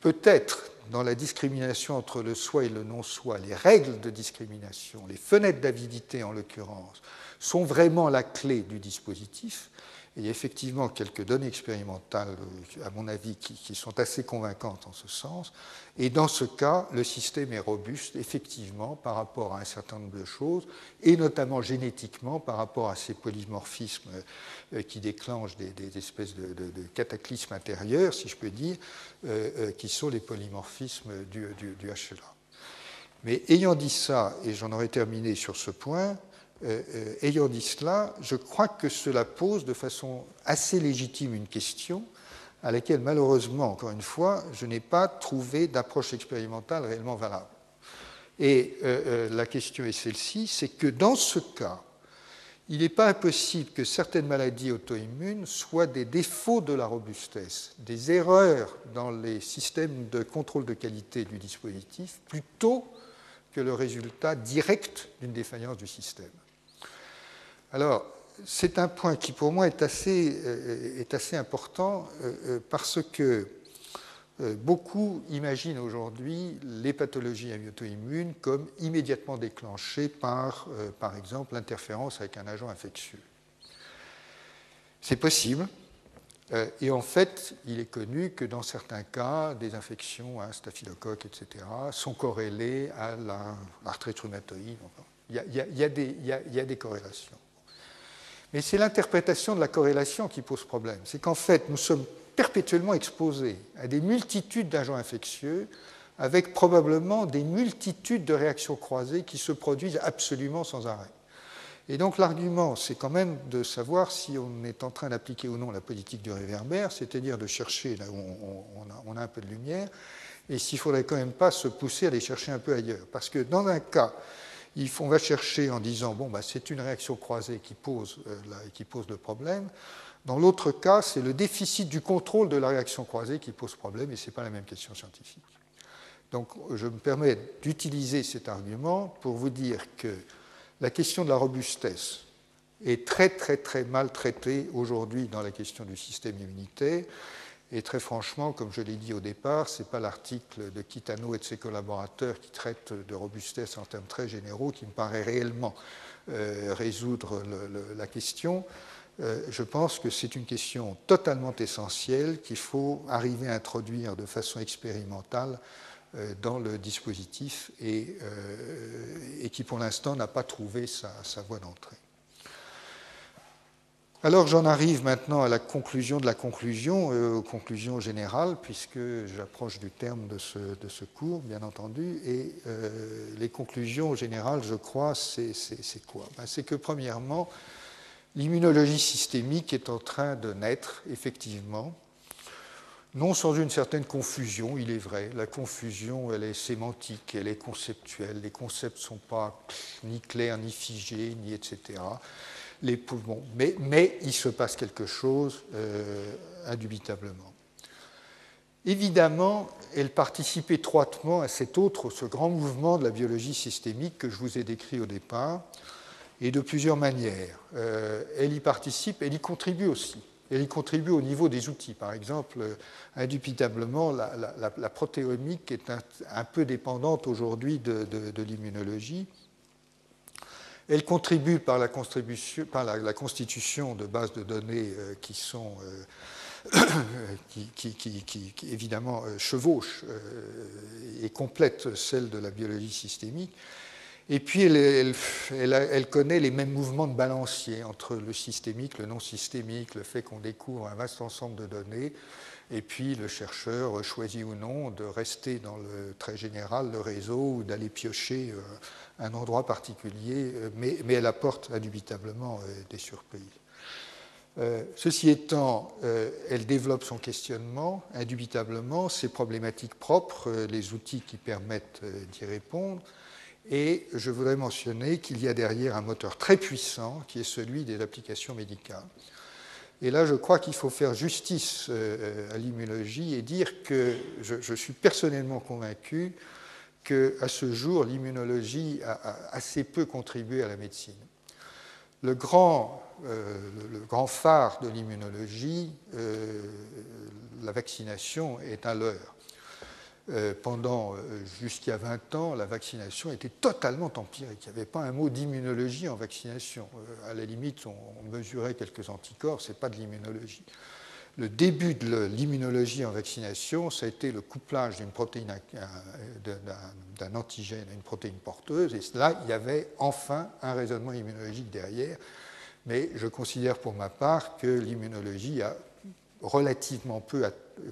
peut-être dans la discrimination entre le soi et le non-soi, les règles de discrimination, les fenêtres d'avidité en l'occurrence, sont vraiment la clé du dispositif, il y a effectivement quelques données expérimentales, euh, à mon avis, qui, sont assez convaincantes en ce sens. Et dans ce cas, le système est robuste, effectivement, par rapport à un certain nombre de choses, et notamment génétiquement par rapport à ces polymorphismes euh, qui déclenchent des, espèces de, cataclysmes intérieurs, si je peux dire, euh, qui sont les polymorphismes du, du HLA. Mais ayant dit ça, et j'en aurais terminé sur ce point, ayant dit cela, je crois que cela pose de façon assez légitime une question à laquelle, malheureusement, encore une fois, je n'ai pas trouvé d'approche expérimentale réellement valable. Et la question est celle-ci, c'est que dans ce cas, il n'est pas impossible que certaines maladies auto-immunes soient des défauts de la robustesse, des erreurs dans les systèmes de contrôle de qualité du dispositif, plutôt que le résultat direct d'une défaillance du système. Alors, c'est un point qui pour moi est assez, euh, important euh, euh, parce que beaucoup imaginent aujourd'hui les pathologies auto-immunes comme immédiatement déclenchées par, par exemple, l'interférence avec un agent infectieux. C'est possible. Et en fait, il est connu que dans certains cas, des infections à staphylocoque, etc., sont corrélées à l'arthrite rhumatoïde. Il y a des corrélations. Mais c'est l'interprétation de la corrélation qui pose problème. C'est qu'en fait, nous sommes perpétuellement exposés à des multitudes d'agents infectieux avec probablement des multitudes de réactions croisées qui se produisent absolument sans arrêt. Et donc l'argument, c'est quand même de savoir si on est en train d'appliquer ou non la politique du réverbère, c'est-à-dire de chercher là où on, a, un peu de lumière, et s'il ne faudrait quand même pas se pousser à aller chercher un peu ailleurs. Parce que dans un cas, on va chercher en disant, bon, bah, c'est une réaction croisée qui pose, euh, qui pose le problème. Dans l'autre cas, c'est le déficit du contrôle de la réaction croisée qui pose problème et ce n'est pas la même question scientifique. Donc je me permets d'utiliser cet argument pour vous dire que la question de la robustesse est très très très mal traitée aujourd'hui dans la question du système immunitaire. Et très franchement, comme je l'ai dit au départ, ce n'est pas l'article de Kitano et de ses collaborateurs qui traite de robustesse en termes très généraux qui me paraît réellement euh, résoudre la question. Euh, je pense que c'est une question totalement essentielle qu'il faut arriver à introduire de façon expérimentale euh, dans le dispositif et, qui pour l'instant n'a pas trouvé sa, voie d'entrée. Alors j'en arrive maintenant à la conclusion de la conclusion, aux conclusions générales, puisque j'approche du terme de ce, cours, bien entendu. Et les conclusions générales, je crois, c'est quoi? Ben, C'est que premièrement, L'immunologie systémique est en train de naître, effectivement, non sans une certaine confusion, il est vrai. La confusion, elle est sémantique, elle est conceptuelle. Les concepts ne sont pas ni clairs, ni figés, ni etc. Les, poumons. mais, il se passe quelque chose euh, indubitablement. Évidemment, elle participe étroitement à cet autre, ce grand mouvement de la biologie systémique que je vous ai décrit au départ, et de plusieurs manières. Euh, elle y participe, elle y contribue aussi. Elle y contribue au niveau des outils. Par exemple, indubitablement, la, protéomique est un, peu dépendante aujourd'hui de, l'immunologie. Elle contribue par la, constitution de bases de données euh, qui sont, <coughs> qui, qui, évidemment chevauchent et complètent celles de la biologie systémique. Et puis, elle, connaît les mêmes mouvements de balancier entre le systémique, le non systémique, le fait qu'on découvre un vaste ensemble de données, et puis le chercheur choisit ou non de rester dans le très général, le réseau, ou d'aller piocher euh, un endroit particulier, euh, mais, elle apporte indubitablement euh, des surprises. ceci étant, elle développe son questionnement, indubitablement, ses problématiques propres, les outils qui permettent d'y répondre, et je voudrais mentionner qu'il y a derrière un moteur très puissant qui est celui des applications médicales. Et là, je crois qu'il faut faire justice euh, à l'immunologie et dire que je, suis personnellement convaincu qu'à ce jour, l'immunologie a, assez peu contribué à la médecine. Le grand, euh, phare de l'immunologie, euh, la vaccination, est un leurre. Euh, pendant euh, jusqu'à 20 ans, la vaccination était totalement empirique. Il n'y avait pas un mot d'immunologie en vaccination. Euh, à la limite, on, mesurait quelques anticorps, ce n'est pas de l'immunologie. Le début de l'immunologie en vaccination, ça a été le couplage d'une protéine, d'un antigène à une protéine porteuse, et là, il y avait enfin un raisonnement immunologique derrière. Mais je considère pour ma part que l'immunologie a relativement peu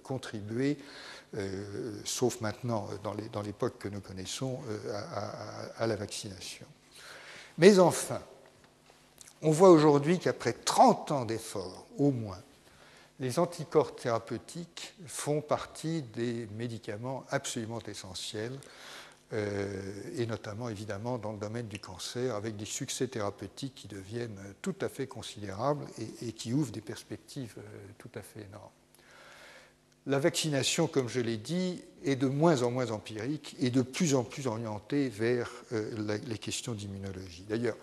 contribué sauf maintenant euh, dans l'époque que nous connaissons, euh, à, la vaccination. Mais enfin, On voit aujourd'hui qu'après 30 ans d'efforts, au moins, les anticorps thérapeutiques font partie des médicaments absolument essentiels, euh, et notamment évidemment dans le domaine du cancer, avec des succès thérapeutiques qui deviennent tout à fait considérables et, qui ouvrent des perspectives euh, tout à fait énormes. La vaccination, comme je l'ai dit, est de moins en moins empirique et de plus en plus orientée vers euh, les questions d'immunologie. D'ailleurs,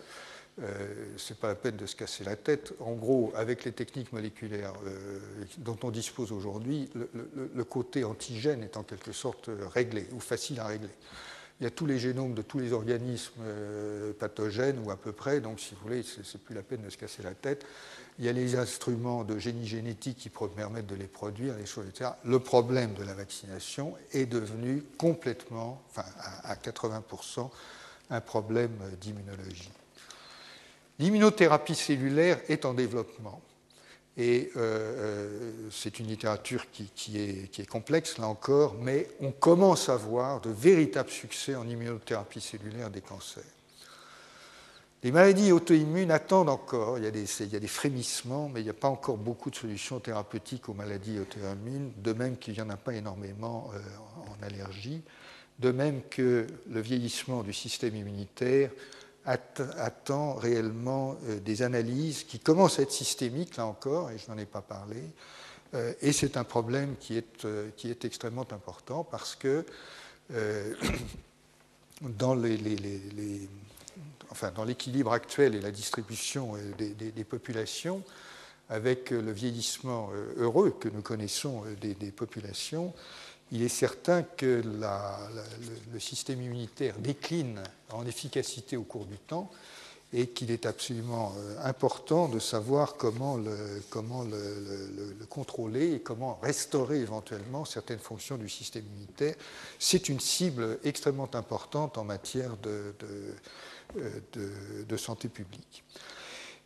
euh, ce n'est pas la peine de se casser la tête. En gros, avec les techniques moléculaires euh, dont on dispose aujourd'hui, le, côté antigène est en quelque sorte réglé ou facile à régler. Il y a tous les génomes de tous les organismes pathogènes ou à peu près, donc si vous voulez, ce n'est plus la peine de se casser la tête. Il y a les instruments de génie génétique qui permettent de les produire, les choses, etc. Le problème de la vaccination est devenu complètement, enfin à 80%, un problème d'immunologie. L'immunothérapie cellulaire est en développement. Et euh, euh, c'est une littérature qui, est, complexe, là encore, mais on commence à voir de véritables succès en immunothérapie cellulaire des cancers. Les maladies auto-immunes attendent encore, il y, a des, frémissements, mais il n'y a pas encore beaucoup de solutions thérapeutiques aux maladies auto-immunes, de même qu'il n'y en a pas énormément euh, en allergie, de même que le vieillissement du système immunitaire attend réellement euh, des analyses qui commencent à être systémiques, là encore, et je n'en ai pas parlé. Euh, et c'est un problème qui est extrêmement important parce que <coughs> dans les, enfin, dans l'équilibre actuel et la distribution des, populations, avec le vieillissement heureux que nous connaissons des, populations, il est certain que le, système immunitaire décline en efficacité au cours du temps et qu'il est absolument euh, important de savoir comment, le, contrôler et comment restaurer éventuellement certaines fonctions du système immunitaire. C'est une cible extrêmement importante en matière de euh, santé publique.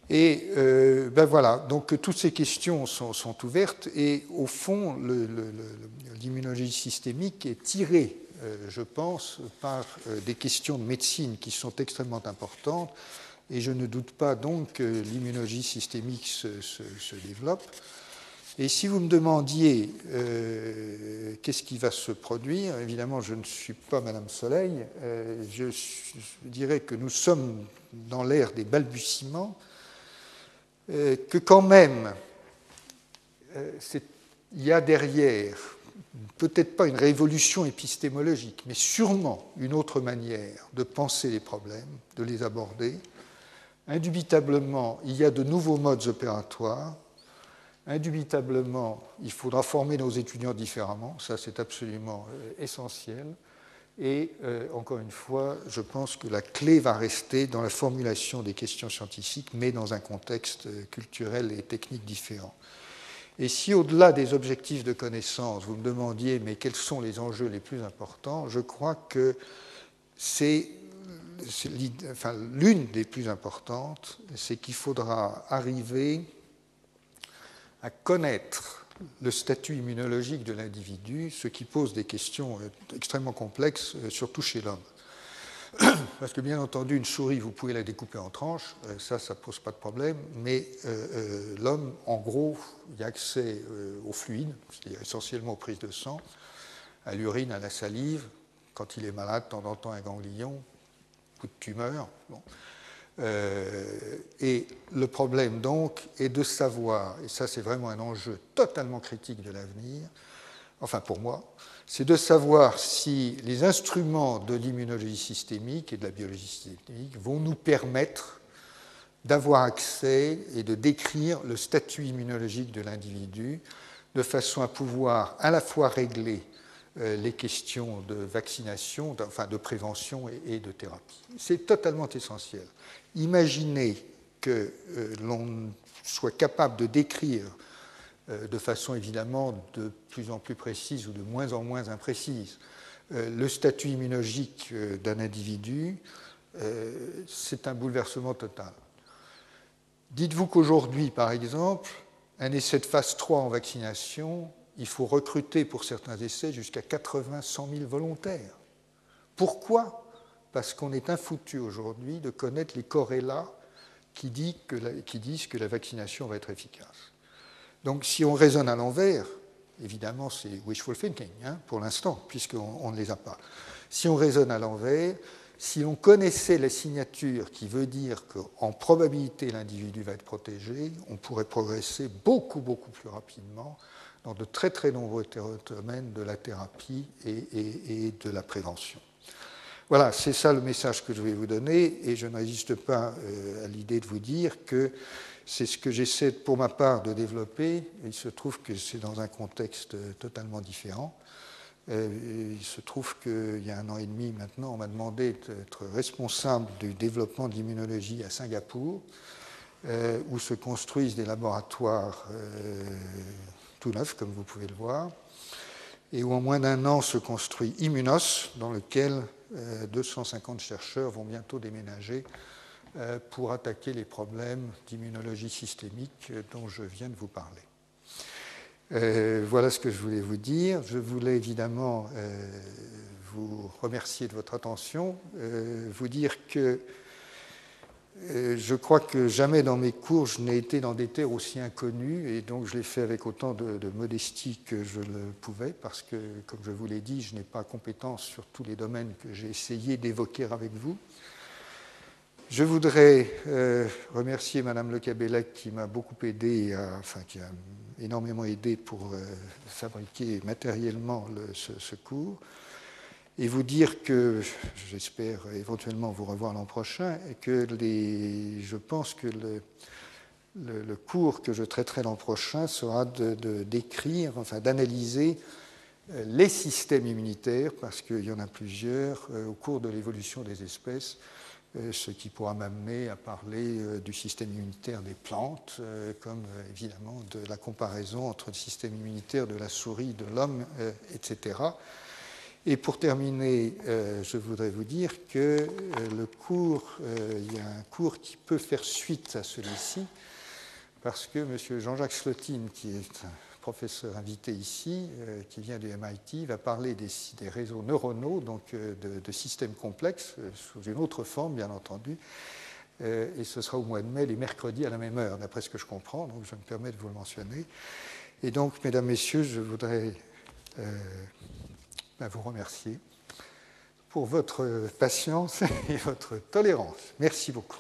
Et euh, ben voilà, donc toutes ces questions sont, ouvertes et au fond, l'immunologie systémique est tirée, euh, je pense, par euh, des questions de médecine qui sont extrêmement importantes et je ne doute pas donc que l'immunologie systémique se, développe. Et si vous me demandiez qu'est-ce qui va se produire, évidemment, je ne suis pas Madame Soleil, je, dirais que nous sommes dans l'ère des balbutiements euh, que quand même, euh, il y a derrière, peut-être pas une révolution épistémologique, mais sûrement une autre manière de penser les problèmes, de les aborder. Indubitablement, il y a de nouveaux modes opératoires. Indubitablement, il faudra former nos étudiants différemment, ça c'est absolument euh, essentiel. Et euh, encore une fois, je pense que la clé va rester dans la formulation des questions scientifiques, mais dans un contexte euh, culturel et technique différent. Et si au-delà des objectifs de connaissance, vous me demandiez, mais quels sont les enjeux les plus importants, je crois que c'est l'une des plus importantes, c'est qu'il faudra arriver à connaître le statut immunologique de l'individu, ce qui pose des questions euh, extrêmement complexes, euh, surtout chez l'homme. <clears throat> Parce que bien entendu, une souris, vous pouvez la découper en tranches, euh, ça, ça ne pose pas de problème, mais l'homme, en gros, il a accès aux fluides, c'est-à-dire essentiellement aux prises de sang, à l'urine, à la salive, quand il est malade, de temps en temps un ganglion, coup de tumeur. Et le problème donc est de savoir, et ça c'est vraiment un enjeu totalement critique de l'avenir, enfin pour moi, c'est de savoir si les instruments de l'immunologie systémique et de la biologie systémique vont nous permettre d'avoir accès et de décrire le statut immunologique de l'individu de façon à pouvoir à la fois régler euh, les questions de vaccination, enfin de prévention et de thérapie. C'est totalement essentiel. Imaginez que euh, l'on soit capable de décrire euh, de façon évidemment de plus en plus précise ou de moins en moins imprécise euh, le statut immunologique d'un individu, c'est un bouleversement total. Dites-vous qu'aujourd'hui, par exemple, un essai de phase 3 en vaccination, il faut recruter pour certains essais jusqu'à 80-100 000 volontaires. Pourquoi parce qu'on est infoutu aujourd'hui de connaître les corrélats qui, disent que la vaccination va être efficace. Donc si on raisonne à l'envers, évidemment c'est wishful thinking hein, pour l'instant, puisqu'on ne les a pas. Si on raisonne à l'envers, si on connaissait la signature qui veut dire qu'en probabilité l'individu va être protégé, on pourrait progresser beaucoup, beaucoup plus rapidement dans de très, très nombreux domaines de la thérapie et, de la prévention. Voilà, c'est ça le message que je vais vous donner et je ne résiste pas euh, à l'idée de vous dire que c'est ce que j'essaie pour ma part de développer. Il se trouve que c'est dans un contexte totalement différent. Euh, il se trouve qu'il y a un an et demi maintenant, on m'a demandé d'être responsable du développement de l'immunologie à Singapour, euh, où se construisent des laboratoires euh, tout neufs, comme vous pouvez le voir, et où en moins d'un an se construit Immunos, dans lequel 250 chercheurs vont bientôt déménager pour attaquer les problèmes d'immunologie systémique dont je viens de vous parler. Euh, voilà ce que je voulais vous dire. Je voulais évidemment euh, vous remercier de votre attention, euh, vous dire que je crois que jamais dans mes cours je n'ai été dans des terres aussi inconnues et donc je l'ai fait avec autant de, de, modestie que je le pouvais parce que, comme je vous l'ai dit, je n'ai pas compétence sur tous les domaines que j'ai essayé d'évoquer avec vous. Je voudrais remercier Madame Le Cabellec qui m'a beaucoup aidé, enfin qui a énormément aidé pour euh, fabriquer matériellement ce, cours et vous dire que j'espère éventuellement vous revoir l'an prochain et que je pense que le, cours que je traiterai l'an prochain sera de, d'écrire, enfin d'analyser euh, les systèmes immunitaires, parce qu'il y en a plusieurs, euh, au cours de l'évolution des espèces, euh, ce qui pourra m'amener à parler du système immunitaire des plantes, comme évidemment de la comparaison entre le système immunitaire de la souris, de l'homme, etc. Et pour terminer, je voudrais vous dire que le cours, il y a un cours qui peut faire suite à celui-ci, parce que M. Jean-Jacques Slotine, qui est professeur invité ici, euh, qui vient du MIT, va parler des, réseaux neuronaux, donc euh, de, systèmes complexes, euh, sous une autre forme, bien entendu. et ce sera au mois de mai, les mercredis à la même heure, d'après ce que je comprends, donc je me permets de vous le mentionner. Et donc, mesdames, messieurs, je voudrais ben, vous remercier pour votre patience <laughs> et votre tolérance. Merci beaucoup.